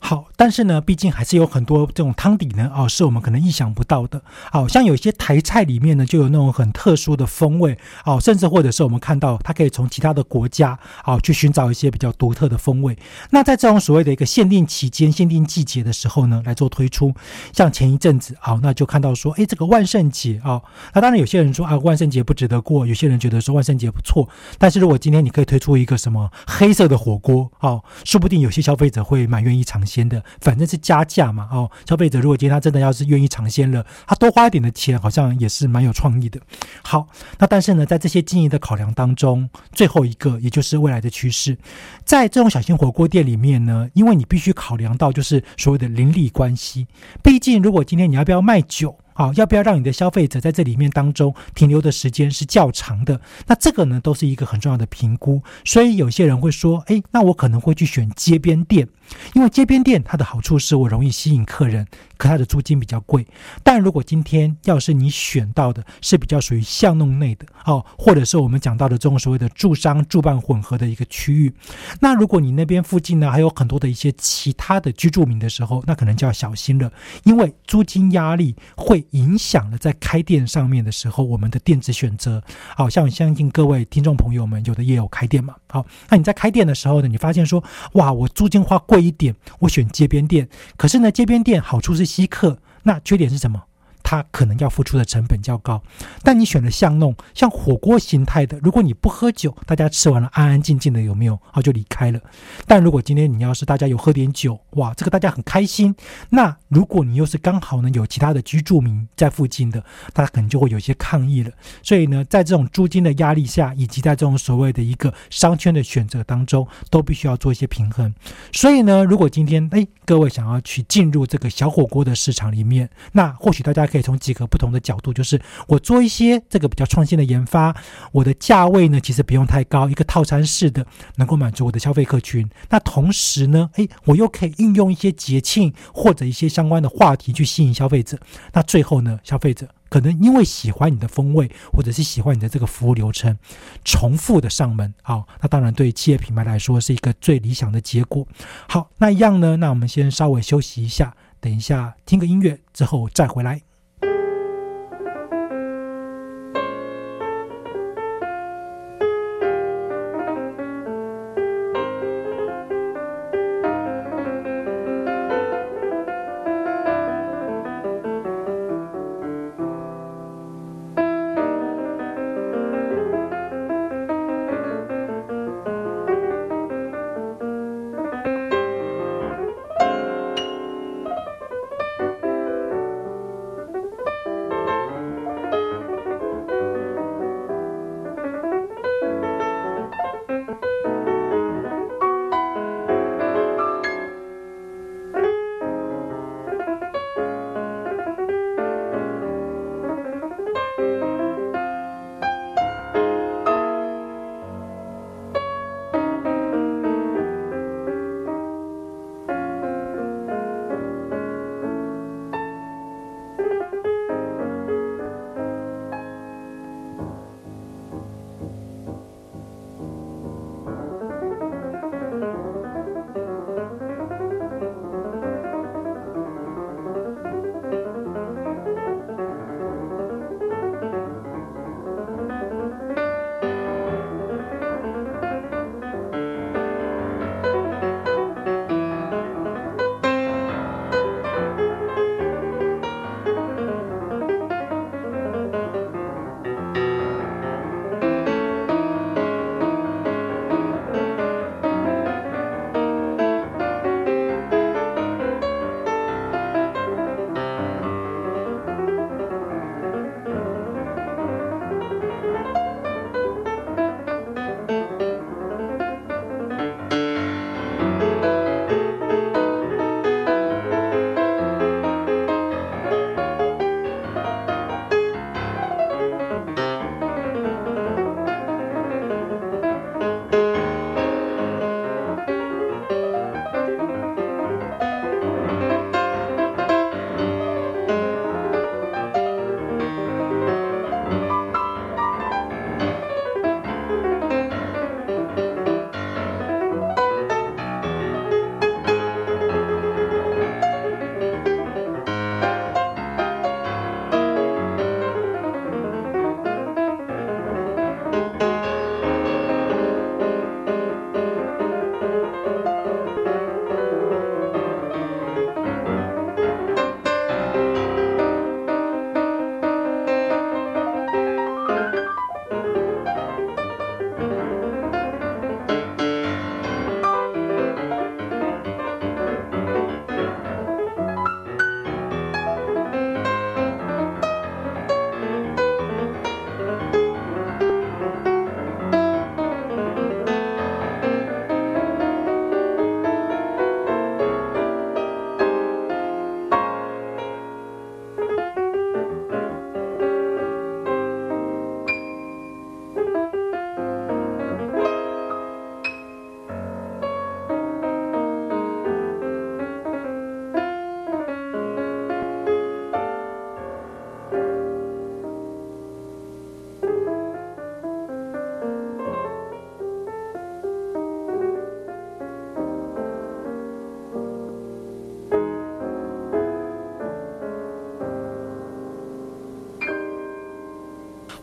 好，但是呢，毕竟还是有很多这种汤底呢，哦，是我们可能意想不到的。好像有些台菜里面呢，就有那种很特殊的风味，哦，甚至或者是我们看到它可以从其他的国家，哦，去寻找一些比较独特的风味。那在这种所谓的一个限定期间、限定季节的时候呢，来做推出。像前一阵子，好，那就看到说，哎，这个万圣节啊，那当然有些人说啊，万圣节不值得过，有些人觉得说万圣节不错。但是如果今天你可以推出一个什么黑色的火锅，哦，说不定有些消费者会蛮愿意尝。鲜的，反正是加价嘛，哦，消费者如果今天他真的要是愿意尝鲜了，他多花一点的钱，好像也是蛮有创意的。好，那但是呢，在这些经营的考量当中，最后一个也就是未来的趋势，在这种小型火锅店里面呢，因为你必须考量到就是所谓的邻里关系，毕竟如果今天你要不要卖酒。好，要不要让你的消费者在这里面当中停留的时间是较长的？那这个呢，都是一个很重要的评估。所以有些人会说，哎，那我可能会去选街边店，因为街边店它的好处是我容易吸引客人。可它的租金比较贵，但如果今天要是你选到的是比较属于巷弄内的哦，或者是我们讲到的这种所谓的住商住办混合的一个区域，那如果你那边附近呢还有很多的一些其他的居住民的时候，那可能就要小心了，因为租金压力会影响了在开店上面的时候我们的店子选择。好像相信各位听众朋友们有的也有开店嘛，好，那你在开店的时候呢，你发现说哇，我租金花贵一点，我选街边店，可是呢街边店好处是。稀客，那缺点是什么？它可能要付出的成本较高，但你选了巷弄，像火锅形态的，如果你不喝酒，大家吃完了安安静静的，有没有？好，就离开了。但如果今天你要是大家有喝点酒，哇，这个大家很开心。那如果你又是刚好呢有其他的居住民在附近的，大家可能就会有些抗议了。所以呢，在这种租金的压力下，以及在这种所谓的一个商圈的选择当中，都必须要做一些平衡。所以呢，如果今天哎各位想要去进入这个小火锅的市场里面，那或许大家可以从几个不同的角度，就是我做一些这个比较创新的研发，我的价位呢其实不用太高，一个套餐式的能够满足我的消费客群。那同时呢，诶，我又可以运用一些节庆或者一些相关的话题去吸引消费者。那最后呢，消费者可能因为喜欢你的风味，或者是喜欢你的这个服务流程，重复的上门。好，那当然对企业品牌来说是一个最理想的结果。好，那一样呢，那我们先稍微休息一下，等一下听个音乐之后再回来。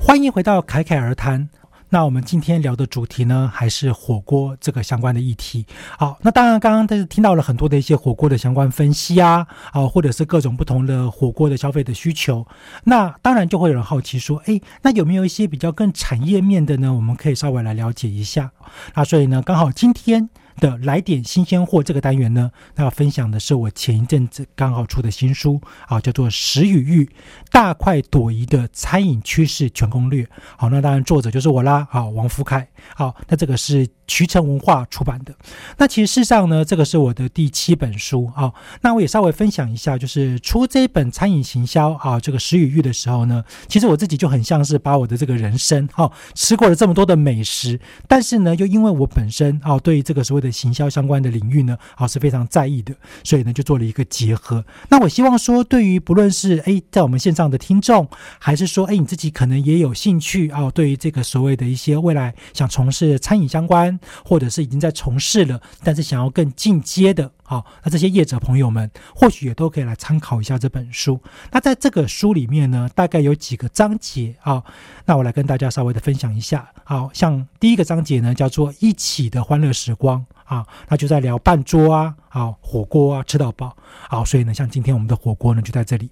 欢迎回到凯凯而谈。那我们今天聊的主题呢，还是火锅这个相关的议题。好，那当然刚刚都是听到了很多的一些火锅的相关分析啊，啊，或者是各种不同的火锅的消费的需求。那当然就会有人好奇说，哎，那有没有一些比较更产业面的呢？我们可以稍微来了解一下。那所以呢，刚好今天。的来点新鲜货这个单元呢，那要分享的是我前一阵子刚好出的新书啊，叫做《食与欲：大快朵颐的餐饮趋势全攻略》。好，那当然作者就是我啦，好，王福凯。好，那这个是渠成文化出版的。那其实事实上呢，这个是我的第七本书啊。那我也稍微分享一下，就是出这本餐饮行销啊，这个《食与欲》的时候呢，其实我自己就很像是把我的这个人生哈，吃过了这么多的美食，但是呢，又因为我本身啊，对于这个所谓的行销相关的领域呢，啊是非常在意的，所以呢就做了一个结合。那我希望说，对于不论是哎在我们线上的听众，还是说哎你自己可能也有兴趣啊，对于这个所谓的一些未来想从事餐饮相关，或者是已经在从事了，但是想要更进阶的。好，那这些业者朋友们或许也都可以来参考一下这本书。那在这个书里面呢，大概有几个章节啊，那我来跟大家稍微的分享一下。好像第一个章节呢，叫做“一起的欢乐时光”啊，那就在聊半桌啊，啊火锅啊，吃到饱。好，所以呢，像今天我们的火锅呢，就在这里。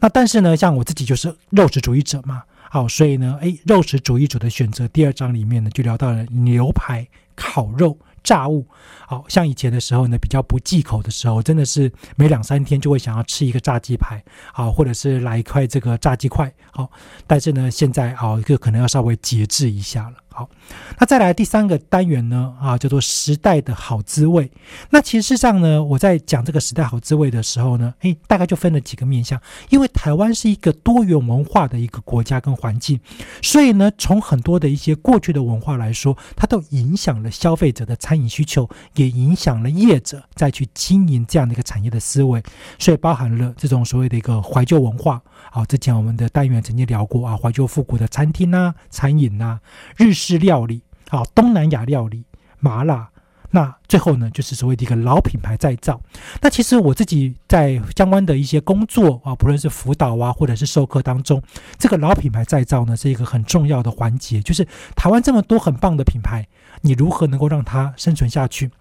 那但是呢，像我自己就是肉食主义者嘛，好，所以呢，诶，肉食主义者的选择第二章里面呢，就聊到了牛排、烤肉。炸物，好像以前的时候呢，比较不忌口的时候，真的是每两三天就会想要吃一个炸鸡排，好，或者是来一块这个炸鸡块，好，但是呢，现在啊，就可能要稍微节制一下了。好，那再来第三个单元呢？啊，叫做时代的好滋味。那其实上呢，我在讲这个时代好滋味的时候呢，诶，大概就分了几个面向。因为台湾是一个多元文化的一个国家跟环境，所以呢，从很多的一些过去的文化来说，它都影响了消费者的餐饮需求，也影响了业者再去经营这样的一个产业的思维。所以包含了这种所谓的一个怀旧文化。好，之前我们的单元曾经聊过啊，怀旧复古的餐厅呐、餐饮呐、日式料理，好，东南亚料理、麻辣，那最后呢，就是所谓的一个老品牌再造。那其实我自己在相关的一些工作啊，不论是辅导啊，或者是授课当中，这个老品牌再造呢，是一个很重要的环节。就是台湾这么多很棒的品牌，你如何能够让它生存下去？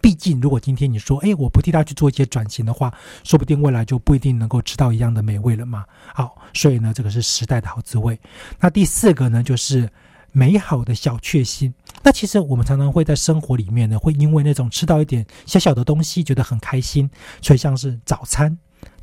毕竟，如果今天你说，哎，我不替他去做一些转型的话，说不定未来就不一定能够吃到一样的美味了嘛。好，所以呢，这个是时代的好滋味。那第四个呢，就是美好的小确幸。那其实我们常常会在生活里面呢，会因为那种吃到一点小小的东西，觉得很开心。所以像是早餐、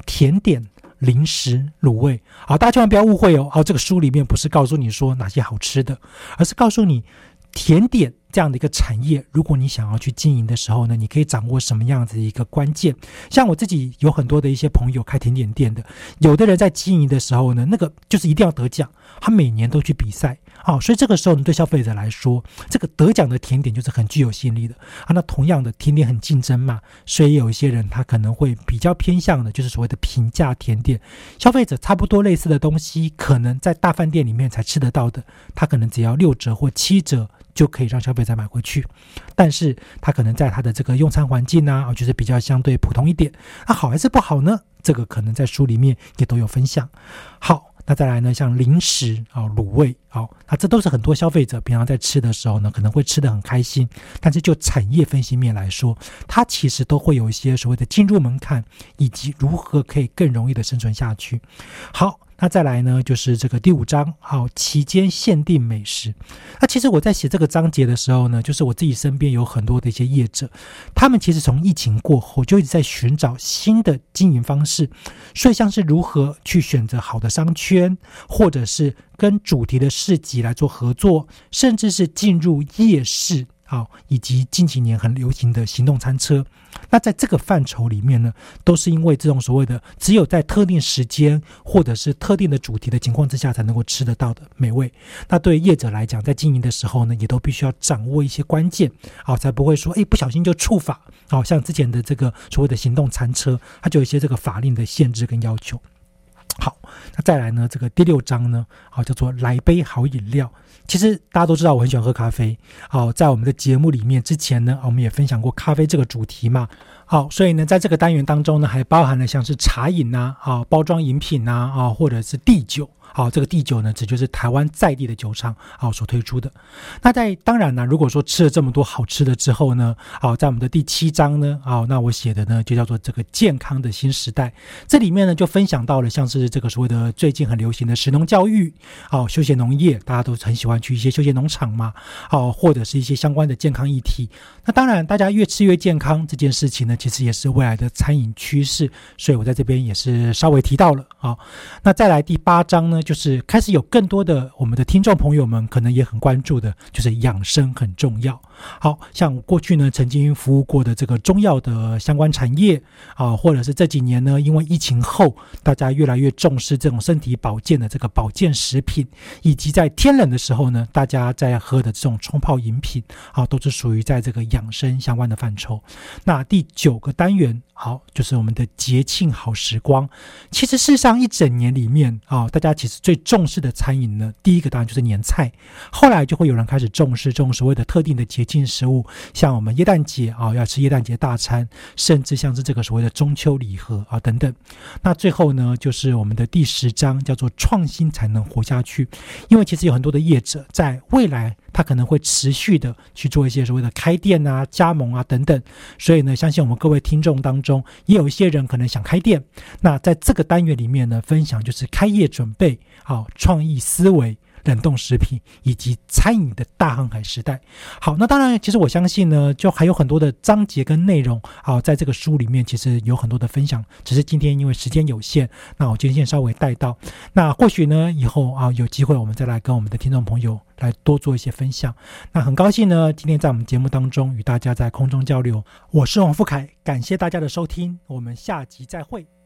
甜点、零食、卤味，好，大家千万不要误会哦。好，这个书里面不是告诉你说哪些好吃的，而是告诉你甜点。这样的一个产业，如果你想要去经营的时候呢，你可以掌握什么样子的一个关键？像我自己有很多的一些朋友开甜点店的，有的人在经营的时候呢，那个就是一定要得奖，他每年都去比赛啊，所以这个时候呢，对消费者来说，这个得奖的甜点就是很具有吸引力的啊。那同样的甜点很竞争嘛，所以有一些人他可能会比较偏向的，就是所谓的平价甜点，消费者差不多类似的东西，可能在大饭店里面才吃得到的，他可能只要六折或七折。就可以让消费者买回去，但是他可能在他的这个用餐环境呢，啊，就是比较相对普通一点。那好还是不好呢？这个可能在书里面也都有分享。好，那再来呢，像零食啊、卤味，好，那这都是很多消费者平常在吃的时候呢，可能会吃的很开心。但是就产业分析面来说，它其实都会有一些所谓的进入门槛，以及如何可以更容易的生存下去。好。那再来呢，就是这个第五章，好，期间限定美食。那其实我在写这个章节的时候呢，就是我自己身边有很多的一些业者，他们其实从疫情过后就一直在寻找新的经营方式，所以像是如何去选择好的商圈，或者是跟主题的市集来做合作，甚至是进入夜市。好，以及近几年很流行的行动餐车，那在这个范畴里面呢，都是因为这种所谓的只有在特定时间或者是特定的主题的情况之下才能够吃得到的美味。那对业者来讲，在经营的时候呢，也都必须要掌握一些关键，好，才不会说哎不小心就触法。好像之前的这个所谓的行动餐车，它就有一些这个法令的限制跟要求。好，那再来呢，这个第六章呢，好叫做来杯好饮料。其实大家都知道我很喜欢喝咖啡，好，在我们的节目里面之前呢，我们也分享过咖啡这个主题嘛，好，所以呢，在这个单元当中呢，还包含了像是茶饮呐，啊，包装饮品呐，啊，或者是地酒。好，这个第九呢，指就是台湾在地的酒厂好所推出的。那在当然呢，如果说吃了这么多好吃的之后呢，好，在我们的第七章呢，好，那我写的呢就叫做这个健康的新时代。这里面呢就分享到了像是这个所谓的最近很流行的食农教育，好，休闲农业，大家都很喜欢去一些休闲农场嘛，好，或者是一些相关的健康议题。那当然，大家越吃越健康这件事情呢，其实也是未来的餐饮趋势，所以我在这边也是稍微提到了啊。那再来第八章呢？就是开始有更多的我们的听众朋友们可能也很关注的，就是养生很重要。好像过去呢曾经服务过的这个中药的相关产业啊，或者是这几年呢因为疫情后大家越来越重视这种身体保健的这个保健食品，以及在天冷的时候呢大家在喝的这种冲泡饮品啊，都是属于在这个养生相关的范畴。那第九个单元好就是我们的节庆好时光。其实事实上一整年里面啊，大家其实最重视的餐饮呢，第一个当然就是年菜，后来就会有人开始重视这种所谓的特定的节进食物，像我们耶诞节啊，要吃耶诞节大餐，甚至像是这个所谓的中秋礼盒啊等等。那最后呢，就是我们的第十章叫做创新才能活下去，因为其实有很多的业者在未来。他可能会持续的去做一些所谓的开店啊、加盟啊等等，所以呢，相信我们各位听众当中也有一些人可能想开店。那在这个单元里面呢，分享就是开业准备、好创意思维。冷冻食品以及餐饮的大航海时代。好，那当然，其实我相信呢，就还有很多的章节跟内容啊，在这个书里面其实有很多的分享。只是今天因为时间有限，那我今天先稍微带到。那或许呢，以后啊有机会我们再来跟我们的听众朋友来多做一些分享。那很高兴呢，今天在我们节目当中与大家在空中交流。我是王富凯，感谢大家的收听，我们下集再会。